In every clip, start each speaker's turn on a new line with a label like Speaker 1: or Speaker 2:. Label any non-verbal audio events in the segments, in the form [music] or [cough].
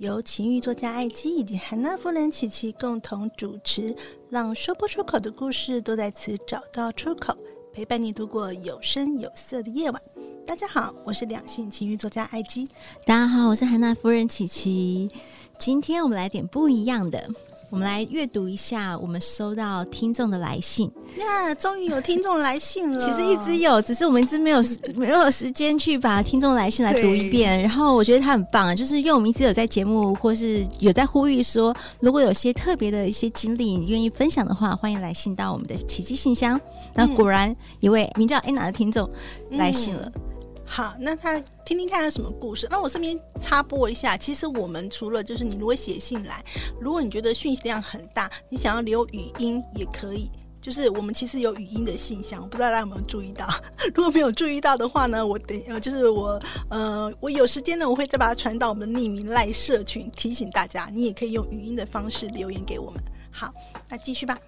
Speaker 1: 由情欲作家艾姬以及韩娜夫人琪琪共同主持，让说不出口的故事都在此找到出口，陪伴你度过有声有色的夜晚。大家好，我是两性情欲作家艾姬。
Speaker 2: 大家好，我是韩娜夫人琪琪。今天我们来点不一样的。我们来阅读一下我们收到听众的来信
Speaker 1: 呀！终于有听众来信了。
Speaker 2: 其实一直有，只是我们一直没有 [laughs] 没有时间去把听众来信来读一遍。然后我觉得他很棒，就是因为我们一直有在节目或是有在呼吁说，如果有些特别的一些经历你愿意分享的话，欢迎来信到我们的奇迹信箱。那果然一位名叫 Anna 的听众来信了。嗯
Speaker 1: 好，那他听听看他什么故事。那我顺便插播一下，其实我们除了就是你如果写信来，如果你觉得讯息量很大，你想要留语音也可以。就是我们其实有语音的信箱，不知道大家有没有注意到？[laughs] 如果没有注意到的话呢，我等呃就是我呃我有时间呢，我会再把它传到我们匿名赖社群，提醒大家，你也可以用语音的方式留言给我们。好，那继续吧。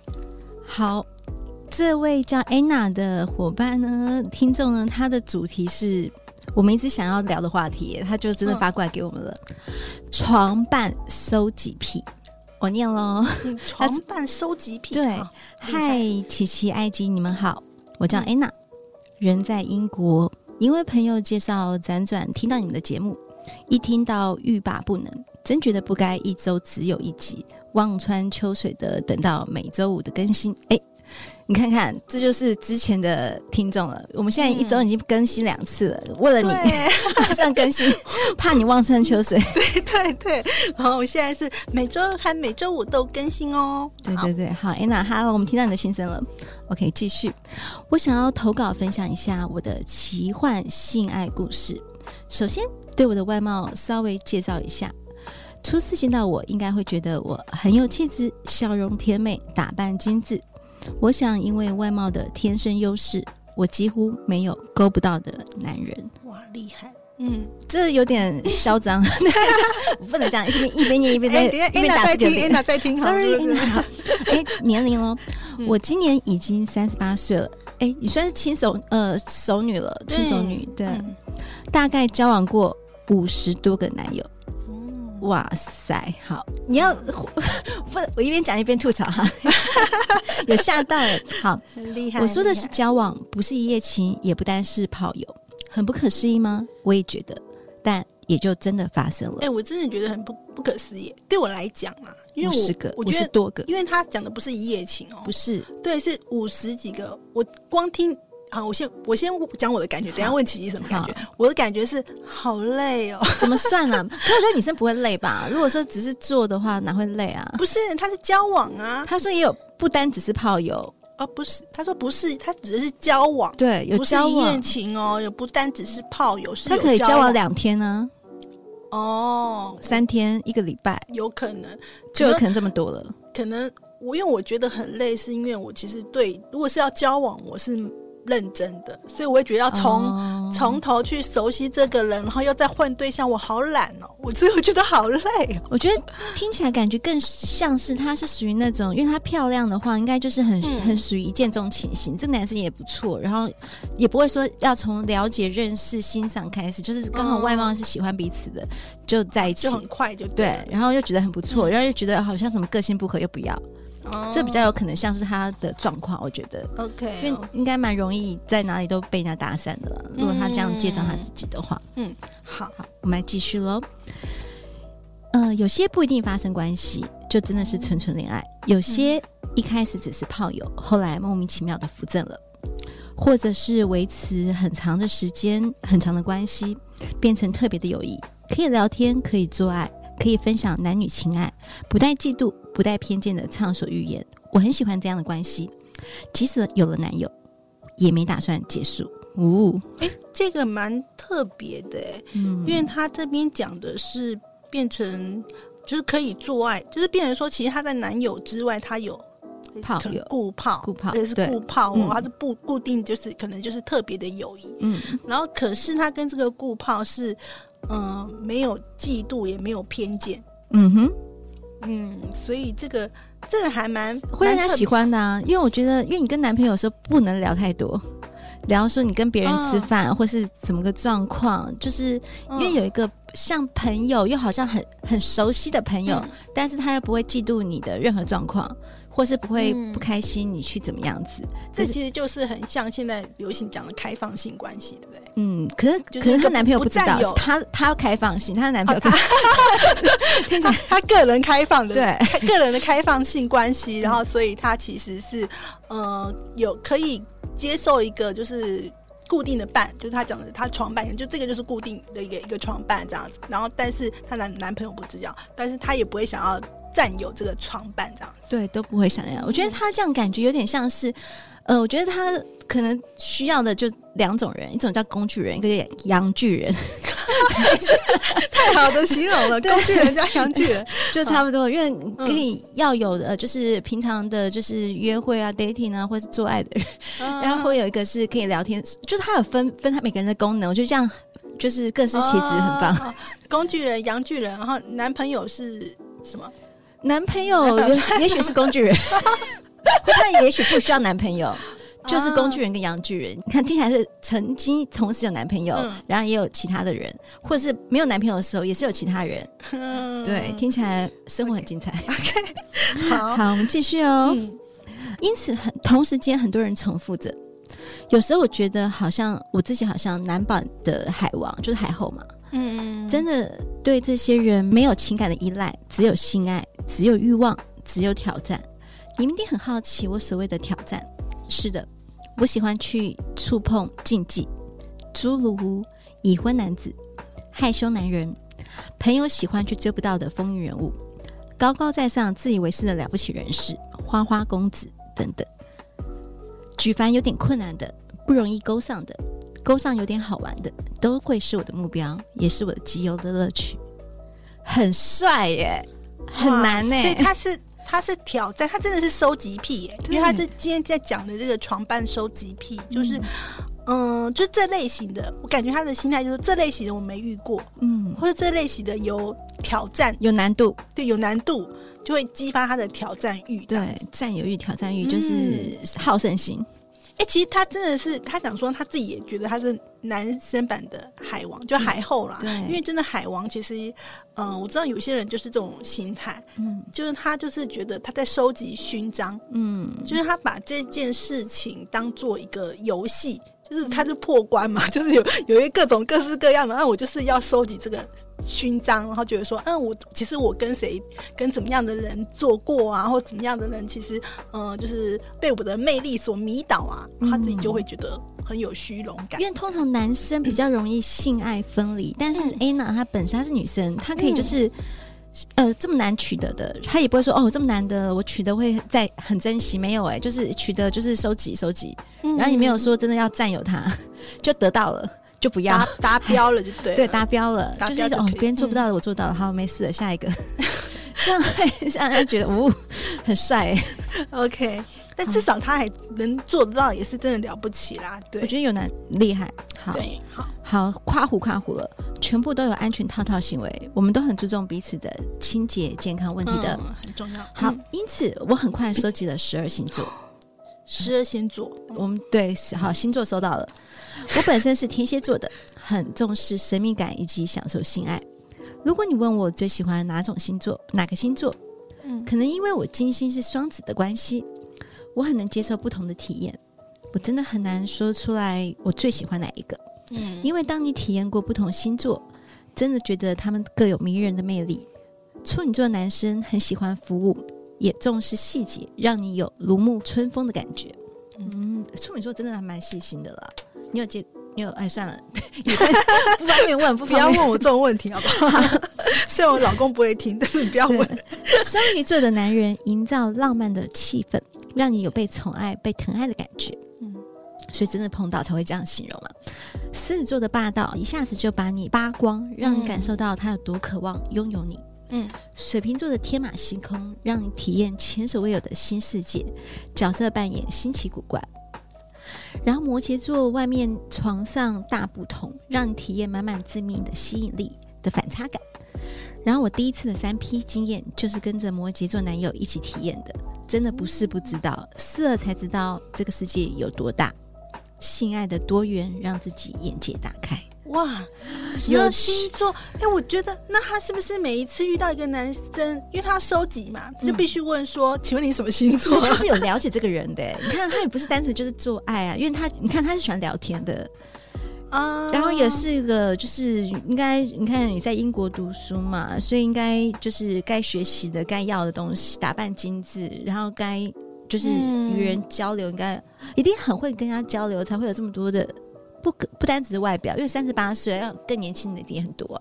Speaker 2: 好。这位叫 Anna 的伙伴呢，听众呢，他的主题是我们一直想要聊的话题，他就真的发过来给我们了。嗯、床伴收集癖，我念喽。
Speaker 1: 床伴收集癖。
Speaker 2: 对，嗨，琦琦、艾姬，你们好，我叫 Anna，、嗯、人在英国，因为朋友介绍辗转听到你们的节目，一听到欲罢不能，真觉得不该一周只有一集，望穿秋水的等到每周五的更新。哎。你看看，这就是之前的听众了。我们现在一周已经更新两次了，嗯、为了你 [laughs] 马上更新，[laughs] 怕你望穿秋水。
Speaker 1: 对对对，然后我现在是每周还每周五都更新哦。
Speaker 2: 对对对，好，Anna，哈喽，我们听到你的心声了。OK，继续。我想要投稿分享一下我的奇幻性爱故事。首先，对我的外貌稍微介绍一下。初次见到我，应该会觉得我很有气质，笑容甜美，打扮精致。我想，因为外貌的天生优势，我几乎没有勾不到的男人。
Speaker 1: 哇，厉害！嗯，
Speaker 2: 这有点嚣张，[laughs] 不能这样，一边一边念一边在、欸、一边打字。
Speaker 1: Anna 在听，Sorry，Anna 好。
Speaker 2: 哎、欸，年龄哦，嗯、我今年已经三十八岁了。哎、欸，你算是亲手呃熟女了，亲手女对，嗯、大概交往过五十多个男友。哇塞，好，你要不？我一边讲一边吐槽哈，[laughs] 有吓到了。好，
Speaker 1: 很厉害。
Speaker 2: 我说的是交往，不是一夜情，也不单是炮友，很不可思议吗？我也觉得，但也就真的发生了。
Speaker 1: 哎、欸，我真的觉得很不不可思议。对我来讲啊，因为
Speaker 2: 五十个，
Speaker 1: 我
Speaker 2: 五十多个，
Speaker 1: 因为他讲的不是一夜情哦，
Speaker 2: 不是，
Speaker 1: 对，是五十几个。我光听。好，我先我先讲我的感觉，等一下问琪琪什么感觉。我的感觉是好累哦，[laughs]
Speaker 2: 怎么算呢、啊？可我觉得女生不会累吧？如果说只是做的话，哪会累啊？
Speaker 1: 不是，他是交往啊。
Speaker 2: 他说也有，不单只是炮友
Speaker 1: 哦，不是，他说不是，他只是交往，
Speaker 2: 对，有交往，
Speaker 1: 不是一夜情哦，有不单只是炮友，是有
Speaker 2: 他可以交往两天呢、
Speaker 1: 啊，哦，
Speaker 2: 三天一个礼拜，
Speaker 1: 有可能，
Speaker 2: 就有可能这么多了。
Speaker 1: 可能我因为我觉得很累，是因为我其实对，如果是要交往，我是。认真的，所以我会觉得要从从、oh. 头去熟悉这个人，然后又再换对象，我好懒哦，我 [laughs] 所以我觉得好累哦。
Speaker 2: 我觉得听起来感觉更像是他是属于那种，因为他漂亮的话，应该就是很、嗯、很属于一见钟情型。这个男生也不错，然后也不会说要从了解、认识、欣赏开始，就是刚好外貌是喜欢彼此的，就在一起，
Speaker 1: 就很快就
Speaker 2: 对，对，然后又觉得很不错，嗯、然后又觉得好像什么个性不合又不要。Oh, 这比较有可能像是他的状况，我觉得
Speaker 1: ，OK，
Speaker 2: 因为应该蛮容易在哪里都被人家打散的了。如果他这样介绍他自己的话，
Speaker 1: 嗯，好，
Speaker 2: 好，我们来继续喽。呃，有些不一定发生关系，就真的是纯纯恋爱；有些一开始只是炮友，后来莫名其妙的扶正了，或者是维持很长的时间、很长的关系，变成特别的友谊，可以聊天，可以做爱，可以分享男女情爱，不带嫉妒、不带偏见的畅所欲言。我很喜欢这样的关系，即使有了男友，也没打算结束。呜、哦，
Speaker 1: 哎，这个蛮特别的，嗯，因为他这边讲的是变成就是可以做爱，就是变成说，其实他在男友之外，他有
Speaker 2: 炮友、
Speaker 1: 固炮、也是固炮，他是不固定，就是可能就是特别的友谊，嗯，然后可是他跟这个固炮是，嗯、呃，没有嫉妒，也没有偏见，
Speaker 2: 嗯哼，
Speaker 1: 嗯，所以这个这个还蛮
Speaker 2: 会让人家喜欢的啊，因为我觉得，因为你跟男朋友的时候不能聊太多。聊说你跟别人吃饭，哦、或是怎么个状况，就是因为有一个像朋友，又好像很很熟悉的朋友，嗯、但是他又不会嫉妒你的任何状况，或是不会不开心你去怎么样子。嗯、这
Speaker 1: 其实就是很像现在流行讲的开放性关系，对不对？
Speaker 2: 嗯，可是可是她男朋友不知道，是他他要开放性，她的男朋友 [laughs]
Speaker 1: 听起来 [laughs] 他个人开放的，对，个人的开放性关系，然后所以他其实是呃有可以。接受一个就是固定的伴，就是他讲的他床伴，就这个就是固定的一个一个床伴这样子。然后，但是她男男朋友不知道，但是她也不会想要占有这个床伴这样子。
Speaker 2: 对，都不会想要。我觉得他这样感觉有点像是，呃，我觉得他可能需要的就两种人，一种叫工具人，一个叫洋巨人。[laughs]
Speaker 1: 太好的形容了，[laughs] 工具人加洋巨人 [laughs]
Speaker 2: 就差不多。因为跟你要有的就是平常的，就是约会啊、dating 啊，或是做爱的人，然后会有一个是可以聊天，就是他有分分他每个人的功能。我觉得这样就是各司其职，很棒。
Speaker 1: 工具人、洋巨人，然后男朋友是什么？
Speaker 2: 男朋友 [laughs] 也许是工具人，[laughs] 但也许不需要男朋友。就是工具人跟阳具人，你看听起来是曾经同时有男朋友，嗯、然后也有其他的人，或者是没有男朋友的时候也是有其他人。嗯、对，听起来生活很精彩。
Speaker 1: Okay, [laughs] okay, 好，
Speaker 2: 好，我们继续哦。嗯、因此很，很同时间很多人重复着。有时候我觉得好像我自己好像男版的海王，就是海后嘛。嗯，真的对这些人没有情感的依赖，只有性爱，只有欲望，只有挑战。你们一定很好奇我所谓的挑战。是的，我喜欢去触碰禁忌，诸如已婚男子、害羞男人、朋友喜欢却追不到的风云人物、高高在上、自以为是的了不起人士、花花公子等等。举凡有点困难的、不容易勾上的、勾上有点好玩的，都会是我的目标，也是我的集邮的乐趣。很帅耶，很难耶，
Speaker 1: 所以他是。他是挑战，他真的是收集癖耶，对。因为他这今天在讲的这个床伴收集癖，就是，嗯、呃，就这类型的，我感觉他的心态就是这类型的我没遇过，嗯，或者这类型的有挑战、
Speaker 2: 有难度，
Speaker 1: 对，有难度就会激发他的挑战欲，
Speaker 2: 对，占有欲、挑战欲就是好胜心。
Speaker 1: 哎、欸，其实他真的是，他想说他自己也觉得他是男生版的海王，就海后啦。嗯、对，因为真的海王其实，嗯、呃，我知道有些人就是这种心态，嗯，就是他就是觉得他在收集勋章，嗯，就是他把这件事情当做一个游戏。就是他是破关嘛，[laughs] 就是有有一各种各式各样的，那我就是要收集这个勋章，然后觉得说，嗯，我其实我跟谁跟怎么样的人做过啊，或怎么样的人，其实嗯，就是被我的魅力所迷倒啊，他自己就会觉得很有虚荣感。
Speaker 2: 因为通常男生比较容易性爱分离，但是 Anna 她本身她是女生，她可以就是。呃，这么难取得的，他也不会说哦，这么难的，我取得会再很珍惜，没有哎、欸，就是取得就是收集收集，嗯、然后也没有说真的要占有它，[laughs] 就得到了就不要
Speaker 1: 达标了就对，[laughs]
Speaker 2: 对达标了，就是哦，别人做不到的我做到了，好没事了，下一个，[laughs] 这样会让人觉得哦很帅、欸、，OK。
Speaker 1: 但至少他还能做得到，也是真的了不起啦。对，
Speaker 2: 我觉得有男厉害。好，
Speaker 1: 对，好，
Speaker 2: 好，夸胡夸胡了，全部都有安全套套行为，我们都很注重彼此的清洁健康问题的，
Speaker 1: 嗯、很重要。
Speaker 2: 好，嗯、因此我很快收集了十二星座。
Speaker 1: 十二星座，
Speaker 2: 嗯、我们对，好，星座收到了。我本身是天蝎座的，很重视神秘感以及享受性爱。如果你问我最喜欢哪种星座，哪个星座？嗯，可能因为我金星是双子的关系。我很能接受不同的体验，我真的很难说出来我最喜欢哪一个。嗯，因为当你体验过不同星座，真的觉得他们各有迷人的魅力。处女座男生很喜欢服务，也重视细节，让你有如沐春风的感觉。嗯，处女座真的还蛮细心的啦。你有接？你有？哎，算了，[laughs] [laughs] 不方便问，不，
Speaker 1: 不要问我这种问题，好不好？好，[laughs] 虽然我老公不会听，但是你不要问。
Speaker 2: 双鱼座的男人营造浪漫的气氛，让你有被宠爱、被疼爱的感觉。嗯，所以真的碰到才会这样形容嘛。狮子座的霸道，一下子就把你扒光，让你感受到他有多渴望拥有你。嗯，水瓶座的天马行空，让你体验前所未有的新世界，角色扮演新奇古怪。然后摩羯座外面床上大不同，让你体验满满致命的吸引力的反差感。然后我第一次的三 P 经验就是跟着摩羯座男友一起体验的，真的不是不知道，试了才知道这个世界有多大，性爱的多元让自己眼界打开。
Speaker 1: 哇，十二星座，哎、欸，我觉得那他是不是每一次遇到一个男生，因为他要收集嘛，他就必须问说，嗯、请问你什么星座？
Speaker 2: 他是有了解这个人的，你看他也不是单纯就是做爱啊，因为他，你看他是喜欢聊天的啊，然后也是一个就是应该，你看你在英国读书嘛，所以应该就是该学习的、该要的东西，打扮精致，然后该就是与人交流，应该一定很会跟他交流，才会有这么多的。不不单只是外表，因为三十八岁要更年轻的一定很多啊，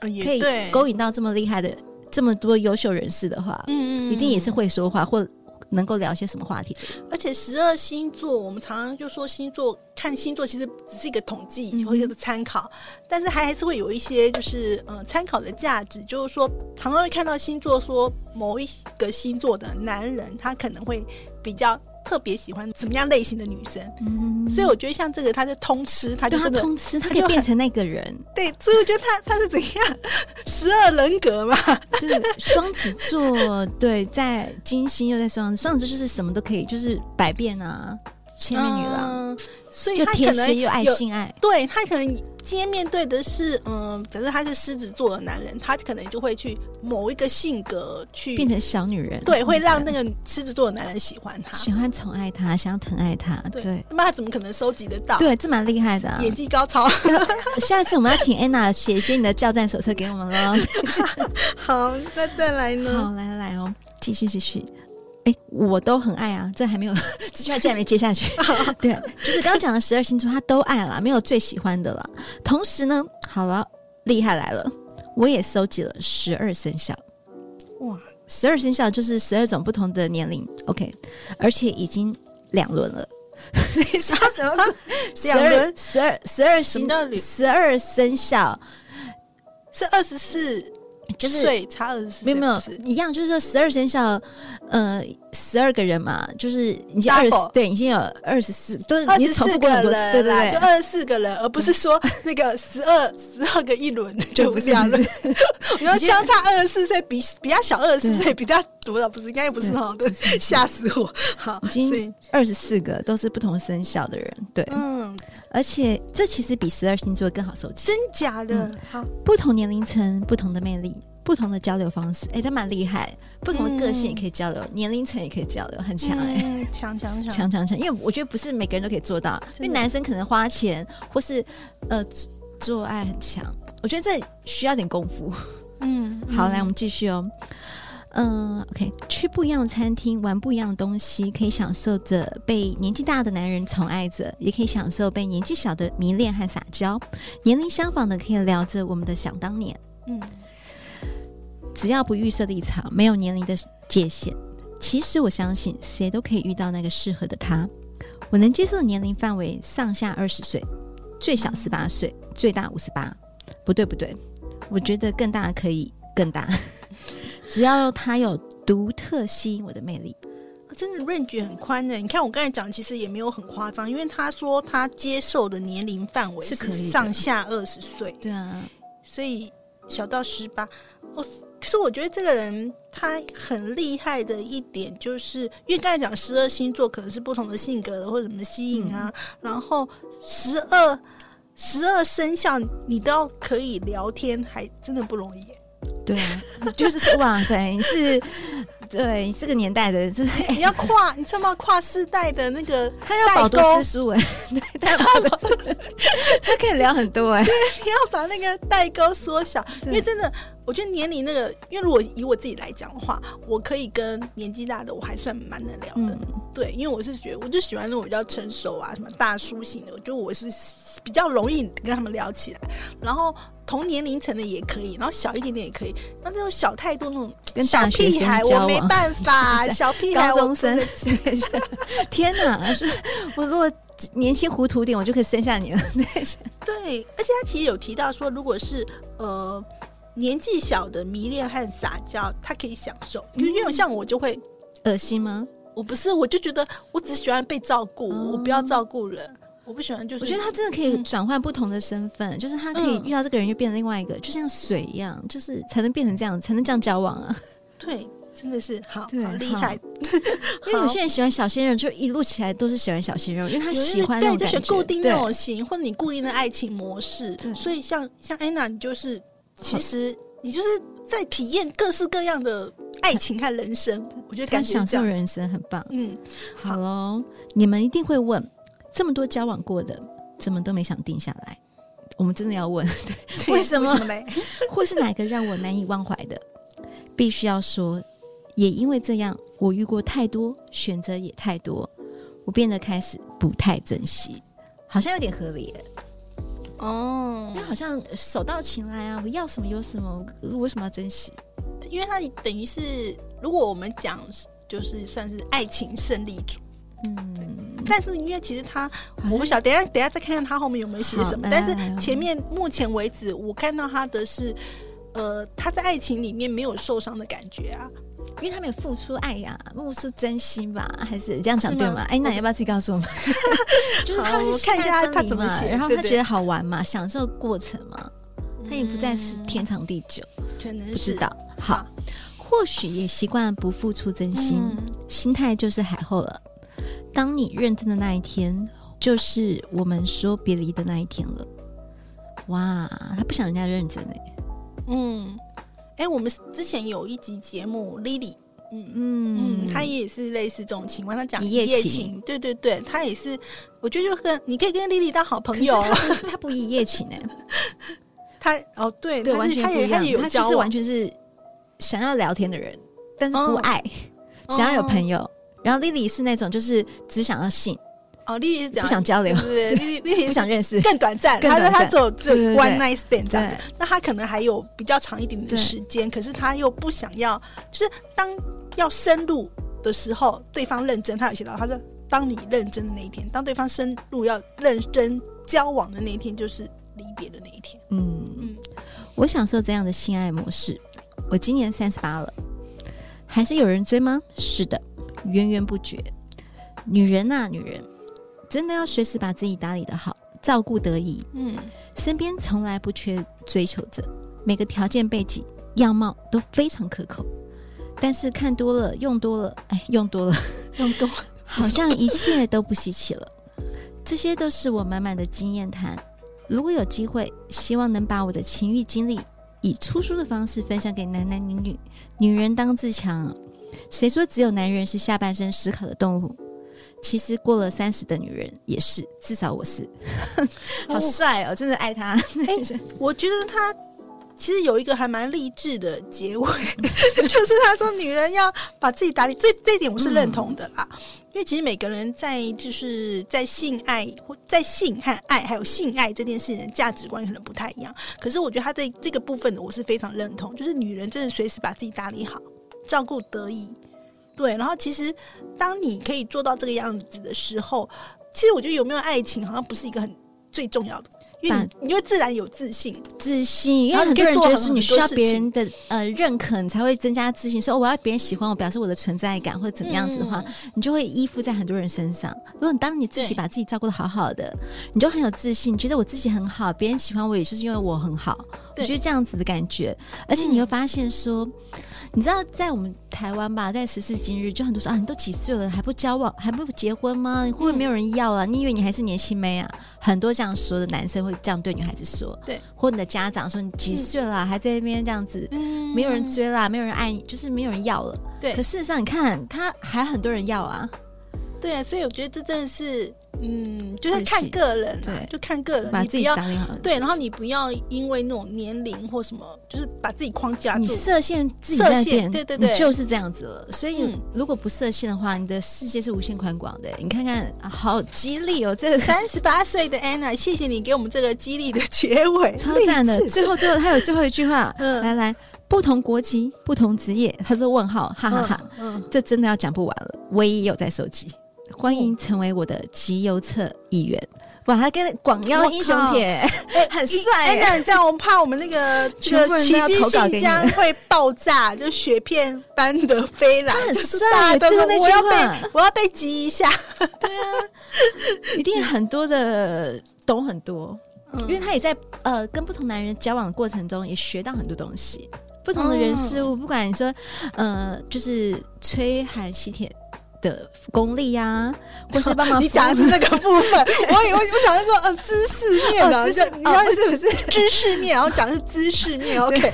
Speaker 2: 可以勾引到这么厉害的这么多优秀人士的话，一定也是会说话或能够聊些什么话题。
Speaker 1: 而且十二星座，我们常常就说星座看星座其实只是一个统计或者是参考，但是还还是会有一些就是嗯参考的价值，就是说常常会看到星座说某一个星座的男人他可能会比较。特别喜欢怎么样类型的女生，嗯，所以我觉得像这个，他是通吃，他就真的
Speaker 2: 通吃，他可以变成那个人。
Speaker 1: 对，所以我觉得他他是怎样 [laughs] 十二人格嘛？[laughs]
Speaker 2: 是双子座，对，在金星又在双子，双子座就是什么都可以，就是百变啊，千面女郎。嗯所以他可能有爱性爱，
Speaker 1: 对他可能今天面对的是，嗯，假设他是狮子座的男人，他可能就会去某一个性格去
Speaker 2: 变成小女人，
Speaker 1: 对，会让那个狮子座的男人喜欢他，
Speaker 2: 喜欢宠爱他，想要疼爱他，对，
Speaker 1: 那么他怎么可能收集得到？
Speaker 2: 对，这蛮厉害的，啊，
Speaker 1: 演技高超。[laughs]
Speaker 2: 下次我们要请安娜写一些你的教战手册给我们喽。[laughs]
Speaker 1: 好，那再来呢？
Speaker 2: 好，来来来哦，继续继续。哎、欸，我都很爱啊！这还没有，[laughs] 这句话竟然没接下去。[laughs] 对，就是刚刚讲的十二星座，他都爱了，没有最喜欢的了。同时呢，好了，厉害来了，我也收集了十二生肖。哇，十二生肖就是十二种不同的年龄。OK，而且已经两轮了。所以说什么？两轮？十二十二星十二生肖
Speaker 1: 是二十四。就是岁差二十四，
Speaker 2: 没有没有一样，就是说十二生肖，呃，十二个人嘛，就是已经二十，对，已经有二十四，都是你重复过很多次，对对对，
Speaker 1: 就二十四个人，而不是说 [laughs] 那个十二十二个一轮，[laughs] 就不是这样。子。[laughs] 你要相差二十四岁，比比较小二十四岁，比较多的不是，应该也不是哈，对，吓死我。好，
Speaker 2: 已经二十四个都是不同生肖的人，对，嗯，而且这其实比十二星座更好收集，
Speaker 1: 真假的？好，
Speaker 2: 不同年龄层，不同的魅力。不同的交流方式，哎、欸，他蛮厉害。不同的个性也可以交流，嗯、年龄层也可以交流，很强哎、欸，
Speaker 1: 强强强
Speaker 2: 强强强。因为我觉得不是每个人都可以做到，因为男生可能花钱或是呃做爱很强，我觉得这需要点功夫。嗯，[laughs] 好，来我们继续哦。嗯，OK，去不一样的餐厅，玩不一样的东西，可以享受着被年纪大的男人宠爱着，也可以享受被年纪小的迷恋和撒娇。年龄相仿的可以聊着我们的想当年。嗯。只要不预设立场，没有年龄的界限。其实我相信，谁都可以遇到那个适合的他。我能接受的年龄范围上下二十岁，最小十八岁，最大五十八。不对不对，我觉得更大可以更大。[laughs] 只要他有独特吸引我的魅力，
Speaker 1: 真的 range 很宽的。你看我刚才讲，其实也没有很夸张，因为他说他接受的年龄范围是可以上下二十岁。对啊，所以小到十八，哦。可是我觉得这个人他很厉害的一点，就是因为刚才讲十二星座可能是不同的性格的或者什么吸引啊，嗯、然后十二十二生肖你都要可以聊天，还真的不容易。
Speaker 2: 对啊，就是哇塞，你是。对，这个年代的，这
Speaker 1: 你要跨，你知道吗？跨世代的那个，
Speaker 2: 他要饱读诗书哎，他他可以聊很多哎，对 [laughs]
Speaker 1: 你要把那个代沟缩小，因为真的我觉得年龄那个，因为如果以我自己来讲的话，我可以跟年纪大的我还算蛮能聊的。嗯、对，因为我是觉得，我就喜欢那种比较成熟啊，什么大叔型的，我觉得我是比较容易跟他们聊起来。然后同年龄层的也可以，然后小一点点也可以。那那种小太多那种跟小屁孩，我没办法，小屁孩，
Speaker 2: 高中生。[laughs] 天哪！我如果年轻糊涂点，我就可以生下你了。[laughs]
Speaker 1: 对，而且他其实有提到说，如果是呃。年纪小的迷恋和撒娇，他可以享受。因为因为像我就会
Speaker 2: 恶心吗？
Speaker 1: 我不是，我就觉得我只喜欢被照顾，嗯、我不要照顾人。我不喜欢，就是
Speaker 2: 我觉得他真的可以转换不同的身份，嗯、就是他可以遇到这个人又变成另外一个，嗯、就像水一样，就是才能变成这样，才能这样交往啊。
Speaker 1: 对，真的是好，好厉害。[laughs]
Speaker 2: 因为有些人喜欢小鲜肉，就一路起来都是喜欢小鲜肉，因为他喜欢
Speaker 1: 对，就选固定那种型，或者你固定的爱情模式。对所以像像安娜，你就是。其实你就是在体验各式各样的爱情和人生，[laughs] 我觉得感觉
Speaker 2: 享受人生很棒。嗯，好喽，你们一定会问，这么多交往过的，怎么都没想定下来？我们真的要问，[laughs] 对，为什么？[laughs] 或是哪个让我难以忘怀的？必须要说，也因为这样，我遇过太多，选择也太多，我变得开始不太珍惜，好像有点合理。哦，因为好像手到擒来啊！我要什么有什么，为什么要珍惜？
Speaker 1: 因为他等于是，如果我们讲，就是算是爱情胜利组，嗯，对。但是因为其实他，我不晓得，等下等下再看看他后面有没有写什么。但是前面目前为止，我看到他的是，呃，他在爱情里面没有受伤的感觉啊。
Speaker 2: 因为他没有付出爱呀，付出真心吧，还是这样讲对吗？哎，那你要不要自己告诉我们？[laughs] 就是他是看一下他怎么写，然后他觉得好玩嘛，享受过程嘛，他也不再是天长地久，可能不知道。好，或许也习惯不付出真心，心态就是海后了。当你认真的那一天，就是我们说别离的那一天了。哇，他不想人家认真哎，嗯。
Speaker 1: 哎、欸，我们之前有一集节目，Lily，嗯嗯嗯，她也是类似这种情况，她讲一夜情，情对对对，她也是，我觉得就跟你可以跟 Lily 当好朋友，[laughs]
Speaker 2: 她不一夜情 [laughs] 哎，
Speaker 1: 她哦对
Speaker 2: 对，完全不一样，她就是完全是想要聊天的人，但是不爱，哦、想要有朋友，哦、然后 Lily 是那种就是只想要性。
Speaker 1: 哦，丽丽是这样，
Speaker 2: 不想交流，
Speaker 1: 对对，丽丽丽丽 [laughs]
Speaker 2: 不想认识，
Speaker 1: 更短暂。他说他只有这 one night stand 这样子，那他可能还有比较长一点点的时间，可是他又不想要，就是当要深入的时候，对方认真。他有写到，他说，当你认真的那一天，当对方深入要认真交往的那一天，就是离别的那一天。嗯
Speaker 2: 嗯，我享受这样的性爱模式。我今年三十八了，还是有人追吗？是的，源源不绝。女人呐，女人。真的要随时把自己打理的好，照顾得宜。嗯，身边从来不缺追求者，每个条件背景、样貌都非常可口。但是看多了，用多了，哎，用多了，[laughs] 用多了，好像一切都不稀奇了。这些都是我满满的经验谈。如果有机会，希望能把我的情欲经历以出书的方式分享给男男女女。女人当自强，谁说只有男人是下半身思考的动物？其实过了三十的女人也是，至少我是，[laughs] 好帅哦！真的爱他。哎、
Speaker 1: 欸，[laughs] 我觉得他其实有一个还蛮励志的结尾，[laughs] 就是他说女人要把自己打理，这这一点我是认同的啦。嗯、因为其实每个人在就是在性爱或在性和爱还有性爱这件事情的价值观可能不太一样，可是我觉得他在这个部分我是非常认同，就是女人真的随时把自己打理好，照顾得宜。对，然后其实，当你可以做到这个样子的时候，其实我觉得有没有爱情好像不是一个很最重要的，因为你，你就会自然有自信，
Speaker 2: 自信。因为很多人觉得是你需要别人的呃认可，你才会增加自信。说我要别人喜欢我，表示我的存在感或者怎么样子的话，嗯、你就会依附在很多人身上。如果你当你自己把自己照顾的好好的，你就很有自信，觉得我自己很好，别人喜欢我也就是因为我很好。我觉得这样子的感觉，而且你会发现说。嗯你知道，在我们台湾吧，在时至今日，就很多说啊，你都几岁了还不交往，还不结婚吗？你会不会没有人要啊？你以为你还是年轻妹啊？很多这样说的男生会这样对女孩子说，对，或你的家长说你几岁了，还在那边这样子，没有人追啦，没有人爱你，就是没有人要了。对，可事实上你看，他还很多人要啊。
Speaker 1: 对，所以我觉得这真的是。嗯，就是看个人，对，就看个人，
Speaker 2: 把自己打理好。
Speaker 1: 对，然后你不要因为那种年龄或什么，就是把自己框架住。
Speaker 2: 你设限自己
Speaker 1: 设限，对对对，
Speaker 2: 就是这样子了。所以如果不设限的话，你的世界是无限宽广的。你看看，好激励哦！这个
Speaker 1: 三十八岁的 Anna，谢谢你给我们这个激励的结尾，[laughs]
Speaker 2: 超赞的。最后最后，他有最后一句话，[laughs] 嗯，来来，不同国籍、不同职业，他说问号，哈哈哈。嗯，这真的要讲不完了。唯一有在收集。欢迎成为我的集邮册一员！哇，他跟广邀英雄帖，[laughs] 很帅。哎，
Speaker 1: 那这样我们怕我们那个这个奇迹信箱会爆炸，就雪片般的飞来。[laughs]
Speaker 2: 他很帅，最后那句话，我要
Speaker 1: 被我要被集一下。
Speaker 2: 对啊，一定很多的懂很多，因为他也在呃跟不同男人交往的过程中，也学到很多东西。不同的人事物，不管你说呃，就是吹寒吸铁。的功力呀、啊，[laughs] 或是帮忙
Speaker 1: 你讲的是那个部分，[laughs] 我以为我想说，嗯，知识面是不是知识面？然后讲的是知识面，[laughs] OK，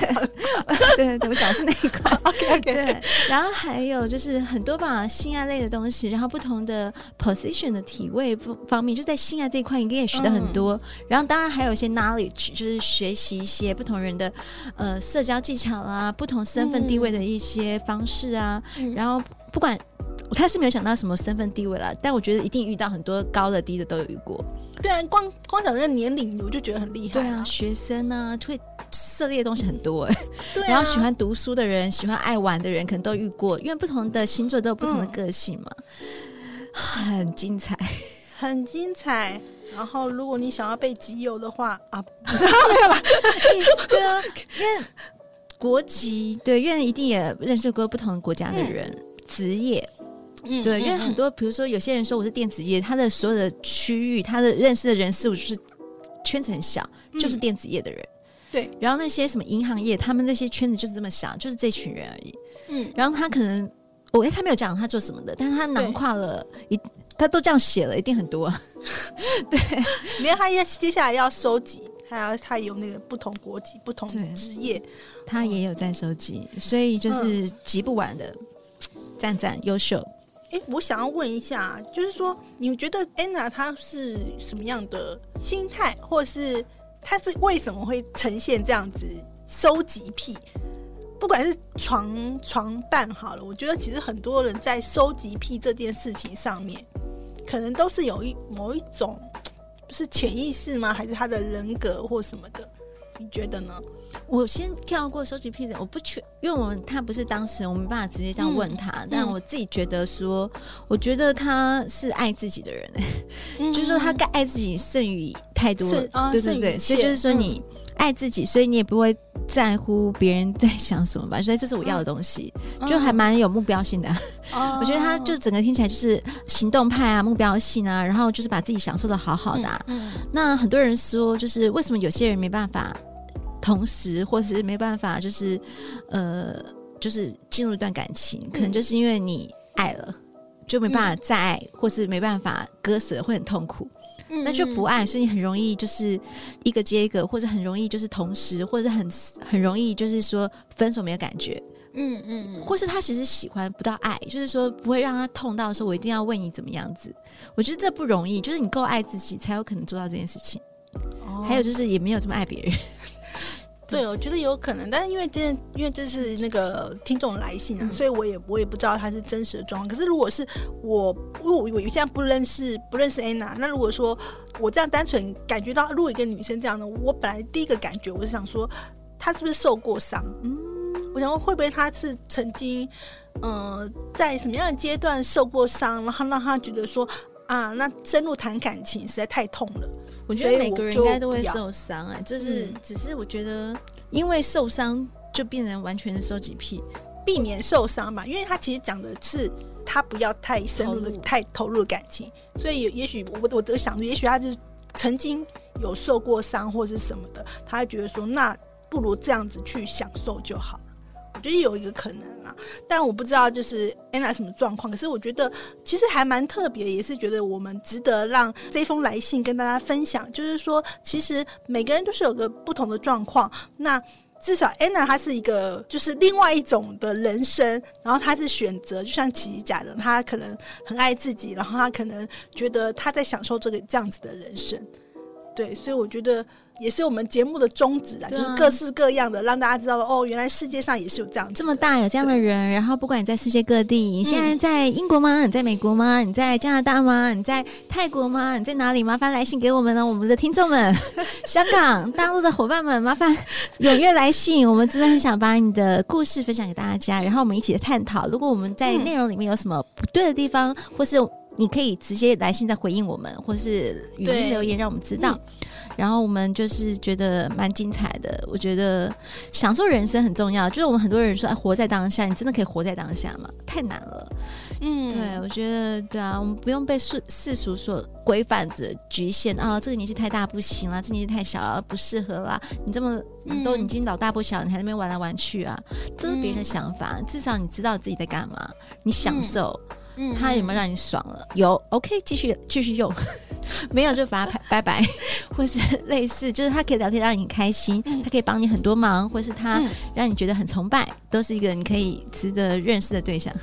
Speaker 2: 对，怎么讲是那一块？OK OK，对。然后还有就是很多吧，性爱类的东西，然后不同的 position 的体位不方面，就在性爱这一块，应该也学的很多。然后当然还有一些 knowledge，就是学习一些不同人的呃社交技巧啊，不同身份地位的一些方式啊，然后不管。他是没有想到什么身份地位了，但我觉得一定遇到很多高的低的都有遇过。
Speaker 1: 对啊，光光讲这个年龄，我就觉得很厉害。
Speaker 2: 对啊，学生啊，会涉猎的东西很多哎。对、啊。然后喜欢读书的人，喜欢爱玩的人，可能都遇过，因为不同的星座都有不同的个性嘛。嗯、很精彩，
Speaker 1: 很精彩。然后，如果你想要被集邮的话啊，[laughs] 没有了。
Speaker 2: 对啊，因为国籍，对，因为一定也认识过不同国家的人，职、嗯、业。嗯，对，因为很多，比如说有些人说我是电子业，他的所有的区域，他的认识的人事物就是圈子很小，就是电子业的人。
Speaker 1: 对，
Speaker 2: 然后那些什么银行业，他们那些圈子就是这么小，就是这群人而已。嗯，然后他可能，我哎，他没有讲他做什么的，但是他囊括了一，他都这样写了，一定很多。[laughs] 对，
Speaker 1: 连他要接下来要收集，他要他有那个不同国籍、不同职业，
Speaker 2: 他也有在收集，所以就是集不完的，赞赞优秀。
Speaker 1: 哎，我想要问一下，就是说，你觉得 Anna 她是什么样的心态，或是她是为什么会呈现这样子收集癖？不管是床床伴好了，我觉得其实很多人在收集癖这件事情上面，可能都是有一某一种，不是潜意识吗？还是他的人格或什么的？你觉得呢？
Speaker 2: 我先跳过收集癖的，我不去，因为我们他不是当事人，我没办法直接这样问他。嗯、但我自己觉得说，我觉得他是爱自己的人，[laughs] 嗯、就是说他该爱自己胜于太多，哦、对对对，所以就是说你爱自己，所以你也不会在乎别人在想什么吧。所以这是我要的东西，嗯、就还蛮有目标性的。哦、我觉得他就整个听起来就是行动派啊，目标性啊，然后就是把自己享受的好好的、那很多人说，就是为什么有些人没办法？同时，或是没办法，就是，呃，就是进入一段感情，可能就是因为你爱了，就没办法再爱，或是没办法割舍，会很痛苦。嗯、那就不爱，所以你很容易就是一个接一个，或者很容易就是同时，或者很很容易就是说分手没有感觉。嗯嗯，嗯或是他其实喜欢不到爱，就是说不会让他痛到说我一定要为你怎么样子。我觉得这不容易，就是你够爱自己，才有可能做到这件事情。哦、还有就是也没有这么爱别人。
Speaker 1: 对，我觉得有可能，但是因为这，因为这是那个听众来信啊，嗯、所以我也我也不知道他是真实的状况。可是如果是我，我我现在不认识不认识 Anna，，那如果说我这样单纯感觉到，如果一个女生这样的，我本来第一个感觉我是想说，她是不是受过伤？嗯，我想问会不会她是曾经，呃，在什么样的阶段受过伤，然后让她觉得说啊，那深入谈感情实在太痛了。
Speaker 2: 我觉得每个人应该都会受伤啊，就是只是我觉得，因为受伤就变成完全的收集癖，
Speaker 1: 避免受伤嘛。因为他其实讲的是他不要太深入的、太投入的感情，所以也许我我都想，也许他就是曾经有受过伤或是什么的，他会觉得说，那不如这样子去享受就好。我觉得有一个可能啊，但我不知道就是 Anna 什么状况。可是我觉得其实还蛮特别，也是觉得我们值得让这封来信跟大家分享。就是说，其实每个人都是有个不同的状况。那至少 Anna 她是一个就是另外一种的人生，然后她是选择，就像琪琪讲的，她可能很爱自己，然后她可能觉得她在享受这个这样子的人生。对，所以我觉得也是我们节目的宗旨啊，啊就是各式各样的，让大家知道了哦，原来世界上也是有这样
Speaker 2: 这么大有这样的人。然后不管你在世界各地，你现在在英国吗？你在美国吗？你在加拿大吗？你在泰国吗？你在哪里？麻烦来信给我们呢，我们的听众们，[laughs] 香港、大陆的伙伴们，麻烦踊跃来信。我们真的很想把你的故事分享给大家，然后我们一起来探讨。如果我们在内容里面有什么不对的地方，或是。你可以直接来信再回应我们，或是语音留言让我们知道。嗯、然后我们就是觉得蛮精彩的。我觉得享受人生很重要。就是我们很多人说，哎，活在当下，你真的可以活在当下吗？太难了。嗯，对，我觉得对啊，我们不用被世世俗所规范着、局限啊。这个年纪太大不行了，这个、年纪太小了不适合啦。你这么都已经老大不小，你还在那边玩来玩去啊？这是别人的想法。嗯、至少你知道自己在干嘛，你享受。嗯他有没有让你爽了？有，OK，继续继续用，[laughs] 没有就把他 [laughs] 拜拜，或是类似，就是他可以聊天让你开心，他可以帮你很多忙，或是他让你觉得很崇拜，都是一个你可以值得认识的对象。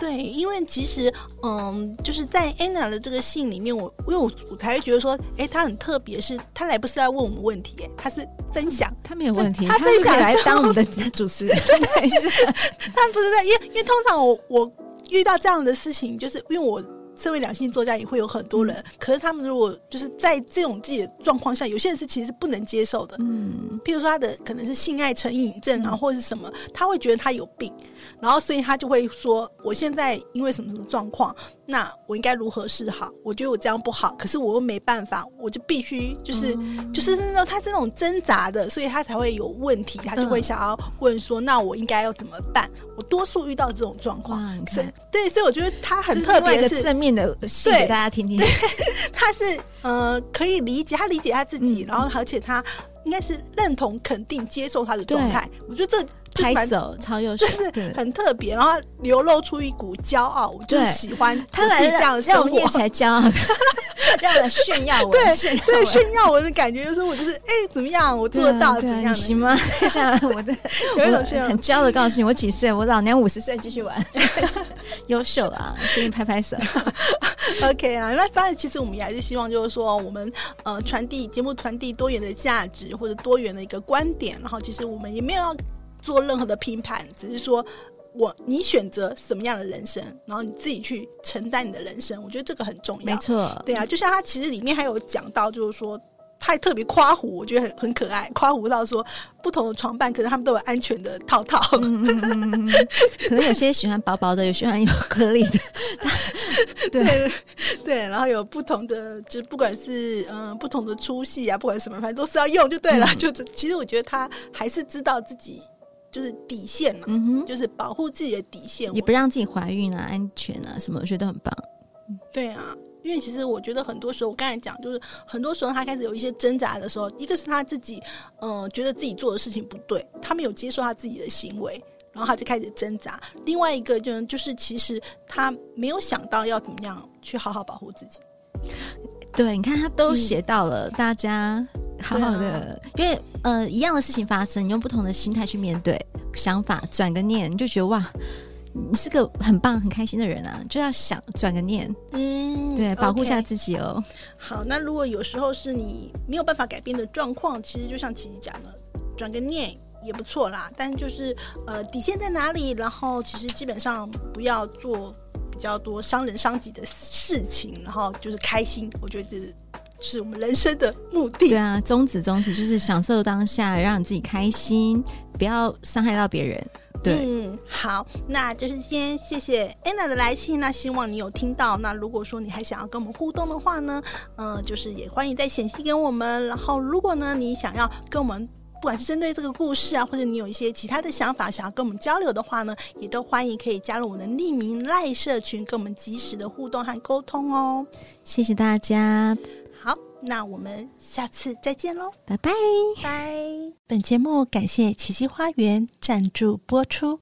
Speaker 1: 对，因为其实，嗯，就是在 Anna 的这个信里面，我因为我我才会觉得说，哎，他很特别，是他来不是来问我们问题，哎，他是分享，
Speaker 2: 他没有问题，
Speaker 1: 他，他分享
Speaker 2: 来当我们的主持人，
Speaker 1: 对，是，他不是在，因为因为通常我我。遇到这样的事情，就是因为我身为两性作家，也会有很多人。嗯、可是他们如果就是在这种自己的状况下，有些人是其实是不能接受的。嗯，譬如说他的可能是性爱成瘾症啊，或者是什么，他会觉得他有病，然后所以他就会说：“我现在因为什么什么状况。”那我应该如何是好？我觉得我这样不好，可是我又没办法，我就必须就是、嗯、就是那种他这种挣扎的，所以他才会有问题，他就会想要问说：嗯、那我应该要怎么办？我多数遇到这种状况，所以对，所以我觉得他很特别，是
Speaker 2: 正面的戏给大家听听。[laughs]
Speaker 1: 他是呃可以理解，他理解他自己，嗯、然后而且他应该是认同、肯定、接受他的状态。我觉得这。
Speaker 2: 拍手超优秀，
Speaker 1: 就是很特别，然后流露出一股骄傲，我就是喜欢
Speaker 2: 他来这样让我们念起来骄傲的，[laughs] 让人炫耀我，对
Speaker 1: 对炫耀我的感觉，就是我就是哎怎么样，我做得到怎么样，
Speaker 2: 行吗？我的 [laughs] 有一种炫耀，很骄傲的告诉你，我几岁？我老娘五十岁，继续玩，优秀啊，给你拍拍手。[laughs]
Speaker 1: OK 啊，那当然，其实我们也还是希望，就是说我们呃传递节目传递多元的价值或者多元的一个观点，然后其实我们也没有要。做任何的评判，只是说我你选择什么样的人生，然后你自己去承担你的人生。我觉得这个很重要。
Speaker 2: 没错，
Speaker 1: 对啊，就像他其实里面还有讲到，就是说他还特别夸胡，我觉得很很可爱，夸胡到说不同的床伴，可能他们都有安全的套套。嗯嗯嗯、
Speaker 2: 可能有些喜欢薄薄的，有喜欢有 [laughs] 颗粒的。对
Speaker 1: 对，对，然后有不同的，就不管是嗯不同的粗细啊，不管什么，反正都是要用就对了。嗯、就其实我觉得他还是知道自己。就是底线嘛，嗯哼，就是保护自己的底线，
Speaker 2: 也不让自己怀孕啊、安全啊什么，我觉得很棒。
Speaker 1: 对啊，因为其实我觉得很多时候，我刚才讲，就是很多时候他开始有一些挣扎的时候，一个是他自己，嗯、呃，觉得自己做的事情不对，他没有接受他自己的行为，然后他就开始挣扎。另外一个就就是其实他没有想到要怎么样去好好保护自己。
Speaker 2: 对，你看他都写到了，大家好好的，啊、因为呃一样的事情发生，你用不同的心态去面对，想法转个念，你就觉得哇，你是个很棒、很开心的人啊，就要想转个念，嗯，对，保护下自己哦。
Speaker 1: 好，那如果有时候是你没有办法改变的状况，其实就像琪琪讲的，转个念也不错啦。但就是呃底线在哪里？然后其实基本上不要做。比较多伤人伤己的事情，然后就是开心，我觉得这是我们人生的目的。
Speaker 2: 对啊，宗旨宗旨就是享受当下，[laughs] 让你自己开心，不要伤害到别人。对，
Speaker 1: 嗯，好，那就是先谢谢 Anna 的来信，那希望你有听到。那如果说你还想要跟我们互动的话呢，嗯、呃，就是也欢迎再显示给我们。然后如果呢你想要跟我们。不管是针对这个故事啊，或者你有一些其他的想法想要跟我们交流的话呢，也都欢迎可以加入我们的匿名赖社群，跟我们及时的互动和沟通哦。
Speaker 2: 谢谢大家，
Speaker 1: 好，那我们下次再见喽，
Speaker 2: 拜拜
Speaker 1: 拜。本节目感谢奇迹花园赞助播出。